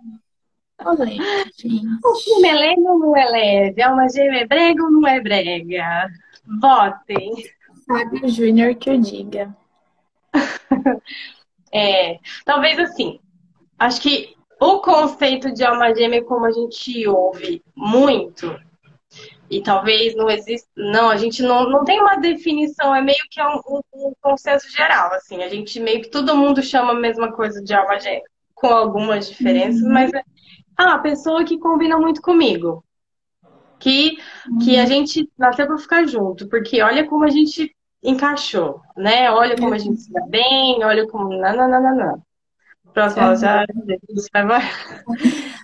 Polêmica, gente. O filme é leve ou não é leve? É uma gêmea é brega ou não é brega? Votem. Sabe o Júnior que eu diga. é, talvez assim, acho que o conceito de alma gêmea, como a gente ouve muito, e talvez não exista. Não, a gente não, não tem uma definição, é meio que um, um, um consenso geral, assim. A gente meio que todo mundo chama a mesma coisa de alma gêmea, com algumas diferenças, uhum. mas é ah, a pessoa que combina muito comigo. Que, uhum. que a uhum. gente nasceu para ficar junto, porque olha como a gente encaixou, né? Olha como a gente se dá bem, olha como. Não, não, não, não, não. Próximo, uhum. já.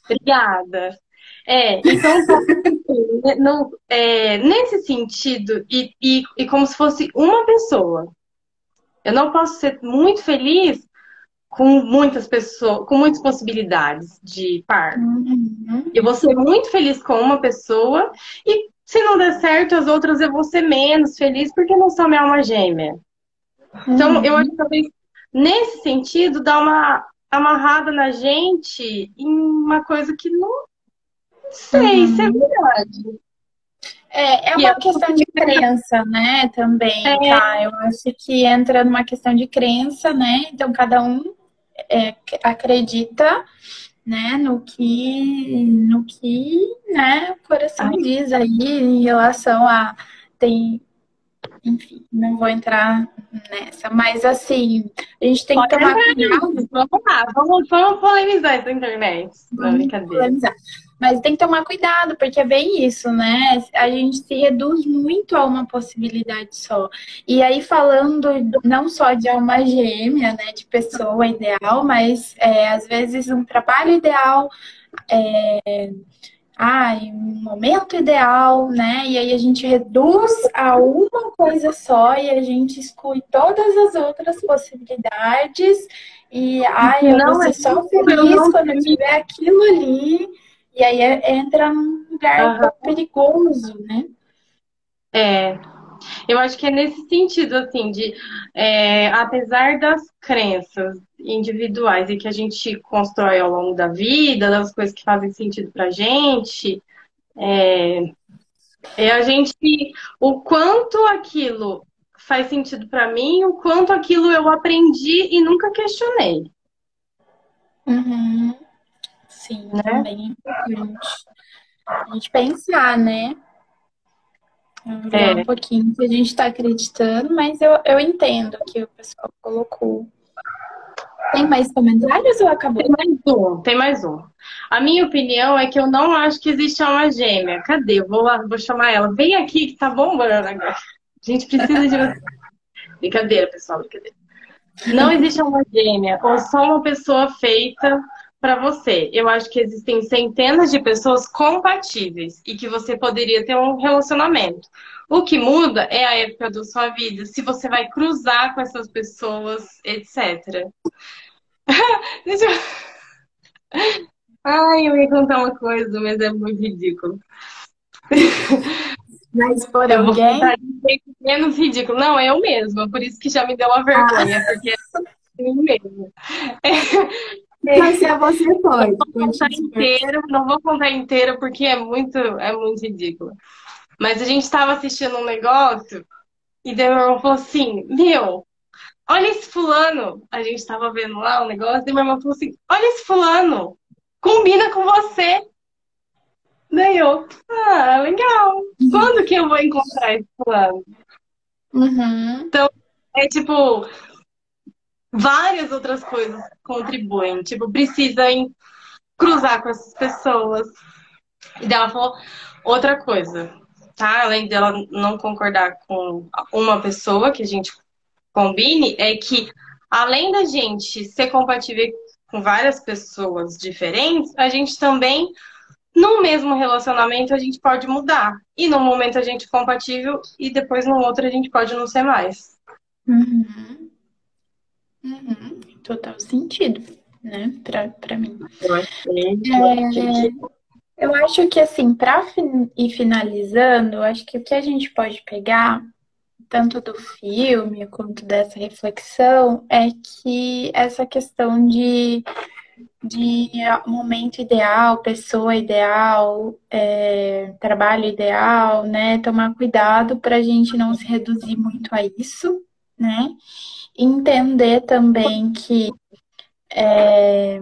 Obrigada. É, então, assim, não, é, nesse sentido, e, e, e como se fosse uma pessoa. Eu não posso ser muito feliz com muitas pessoas, com muitas possibilidades de par. Uhum. Eu vou ser muito feliz com uma pessoa e se não der certo, as outras eu vou ser menos feliz porque não são minha alma gêmea. Então, uhum. eu acho que talvez nesse sentido dá uma amarrada na gente em uma coisa que não sei uhum. se é verdade. É, é uma questão de crença, né? Também, é. tá? Eu acho que entra numa questão de crença, né? Então, cada um é, acredita, né, no que, no que, né, o coração Ai. diz aí em relação a tem enfim, não vou entrar nessa, mas assim, a gente tem Pode que tomar cuidado. Vamos lá, vamos, vamos polemizar essa internet. Brincadeira. Polemizar. Mas tem que tomar cuidado, porque é bem isso, né? A gente se reduz muito a uma possibilidade só. E aí, falando não só de alma gêmea, né, de pessoa ideal, mas é, às vezes um trabalho ideal. É, ai, um momento ideal, né? E aí a gente reduz a uma coisa só e a gente exclui todas as outras possibilidades. E ai, eu não vou ser só feliz quando tiver aquilo ali. E aí é, entra num lugar uhum. perigoso, né? É, eu acho que é nesse sentido, assim, de é, apesar das crenças individuais e que a gente constrói ao longo da vida, das coisas que fazem sentido pra gente, é, é a gente, o quanto aquilo faz sentido para mim, o quanto aquilo eu aprendi e nunca questionei. Uhum. Sim, né? também é importante. A gente pensar, né? É. um pouquinho que a gente está acreditando, mas eu, eu entendo que o pessoal colocou. Tem mais comentários ou acabou? Tem mais um, tem mais um. A minha opinião é que eu não acho que existe alma gêmea. Cadê? Eu vou lá, vou chamar ela. Vem aqui que tá bombando agora. A gente precisa de você. brincadeira, pessoal, brincadeira. Não existe alma gêmea, ou só uma pessoa feita para você. Eu acho que existem centenas de pessoas compatíveis e que você poderia ter um relacionamento. O que muda é a época da sua vida, se você vai cruzar com essas pessoas, etc. Deixa eu... Ai, eu ia contar uma coisa, mas é muito ridículo. Mas por eu alguém? menos ridículo. Não, é eu mesma, por isso que já me deu uma vergonha, ah. porque é eu mesma. Mas se você pode. Não vou contar inteiro, não vou contar inteiro porque é muito, é muito ridículo. Mas a gente estava assistindo um negócio e daí meu irmão falou assim: Meu, olha esse fulano. A gente estava vendo lá o um negócio e meu irmão falou assim: Olha esse fulano, combina com você. Daí eu, ah, legal. Quando que eu vou encontrar esse fulano? Uhum. Então, é tipo, várias outras coisas contribuem. Tipo, precisa cruzar com essas pessoas. E dela falou outra coisa, tá? Além dela não concordar com uma pessoa que a gente combine, é que além da gente ser compatível com várias pessoas diferentes, a gente também, no mesmo relacionamento, a gente pode mudar. E no momento a gente é compatível e depois no outro a gente pode não ser mais. Uhum. Uhum, total sentido, né, pra, pra mim. Eu, é, eu acho que, assim, pra ir finalizando, acho que o que a gente pode pegar, tanto do filme quanto dessa reflexão, é que essa questão de, de momento ideal, pessoa ideal, é, trabalho ideal, né, tomar cuidado para a gente não se reduzir muito a isso, né? entender também que é,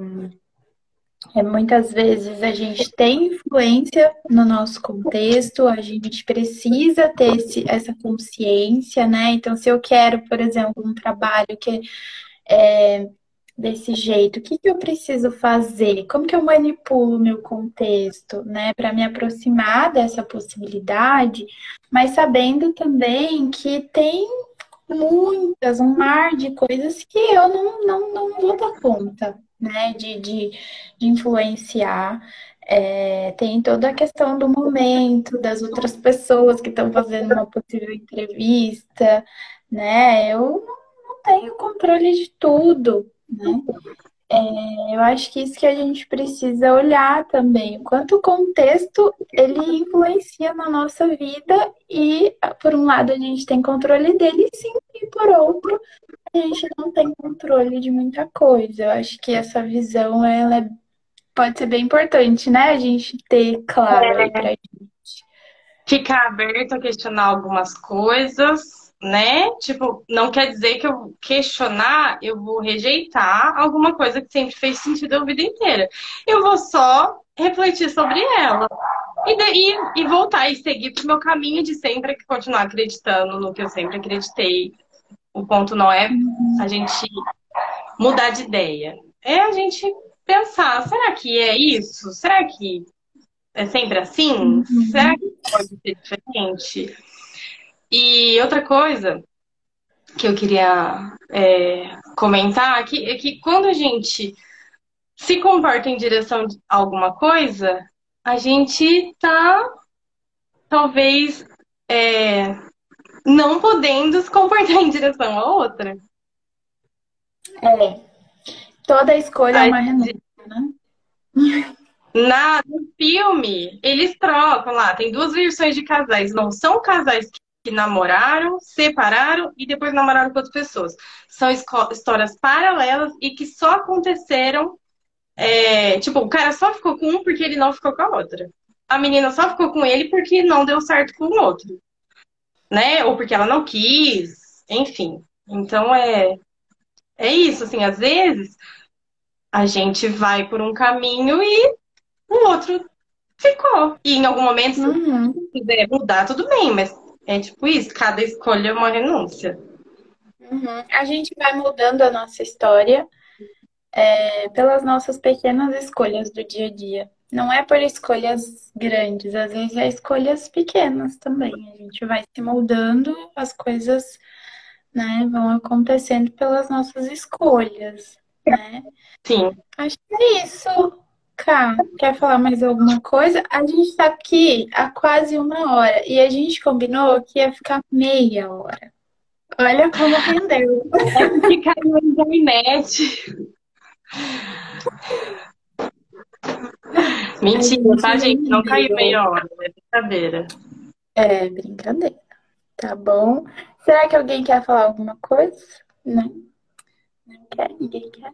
é, muitas vezes a gente tem influência no nosso contexto, a gente precisa ter esse, essa consciência, né? Então, se eu quero, por exemplo, um trabalho que é desse jeito, o que, que eu preciso fazer? Como que eu manipulo o meu contexto, né, para me aproximar dessa possibilidade, mas sabendo também que tem muitas, um mar de coisas que eu não, não, não vou dar conta, né, de, de, de influenciar. É, tem toda a questão do momento, das outras pessoas que estão fazendo uma possível entrevista, né? Eu não tenho controle de tudo, né? É, eu acho que isso que a gente precisa olhar também, o quanto o contexto ele influencia na nossa vida e, por um lado, a gente tem controle dele, sim, e por outro, a gente não tem controle de muita coisa. Eu acho que essa visão, ela é, pode ser bem importante, né? A gente ter claro aí pra gente. Ficar aberto a questionar algumas coisas né? Tipo, não quer dizer que eu questionar, eu vou rejeitar alguma coisa que sempre fez sentido a vida inteira. Eu vou só refletir sobre ela. E, de, e, voltar e seguir pro meu caminho de sempre continuar acreditando no que eu sempre acreditei. O ponto não é a gente mudar de ideia. É a gente pensar, será que é isso? Será que é sempre assim? Uhum. Será que pode ser diferente? E outra coisa que eu queria é, comentar aqui é que quando a gente se comporta em direção a alguma coisa, a gente tá talvez é, não podendo se comportar em direção a outra. É. Toda escolha é uma renúncia, né? Na, no filme, eles trocam lá, tem duas versões de casais. Não são casais que que namoraram, separaram e depois namoraram com outras pessoas. São histórias paralelas e que só aconteceram. É, tipo, o cara só ficou com um porque ele não ficou com a outra. A menina só ficou com ele porque não deu certo com o outro. Né? Ou porque ela não quis. Enfim. Então é. É isso, assim, às vezes a gente vai por um caminho e o outro ficou. E em algum momento, uhum. se quiser mudar, tudo bem, mas é tipo isso, cada escolha é uma renúncia. Uhum. A gente vai mudando a nossa história é, pelas nossas pequenas escolhas do dia a dia. Não é por escolhas grandes, às vezes é escolhas pequenas também. A gente vai se moldando, as coisas né, vão acontecendo pelas nossas escolhas, né? Sim. Acho que é isso. Quer falar mais alguma coisa? A gente tá aqui há quase uma hora e a gente combinou que ia ficar meia hora. Olha como rendeu. É ficar na internet. Mentira, tá, gente? Não caiu meia hora, é brincadeira. É, brincadeira. Tá bom. Será que alguém quer falar alguma coisa? Não. Não quer? Ninguém quer?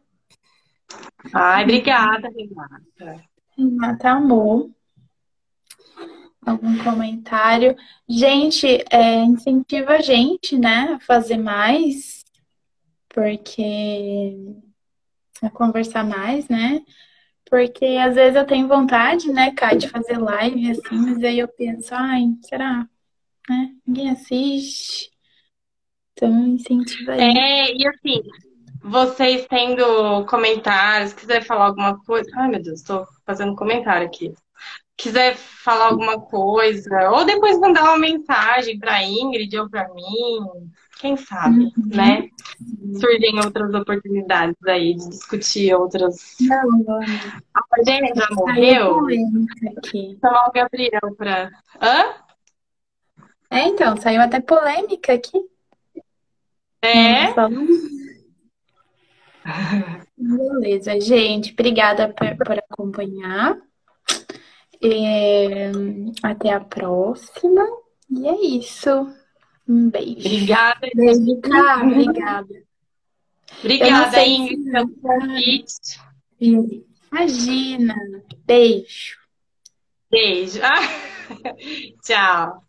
Ai, obrigada, Renata. Renata, amor. Algum comentário? Gente, é, incentiva a gente, né, a fazer mais, porque a conversar mais, né? Porque às vezes eu tenho vontade, né, Kai, de fazer live assim, mas aí eu penso, ai, será? Né? Ninguém assiste. Então, incentiva aí. É, e assim, vocês tendo comentários, quiser falar alguma coisa. Ai, meu Deus, estou fazendo comentário aqui. Quiser falar alguma coisa, ou depois mandar uma mensagem para Ingrid ou para mim, quem sabe, uhum. né? Surgem outras oportunidades aí de discutir outras. Não. A gente já morreu. Chamar o Gabriel para. Hã? É, então, saiu até polêmica aqui. É. Beleza, gente. Obrigada por, por acompanhar. É, até a próxima. E é isso. Um beijo. Obrigada. Beijo, cara. Obrigada. Obrigada, Ingrid, pelo convite. Imagina. Beijo. Beijo. Tchau.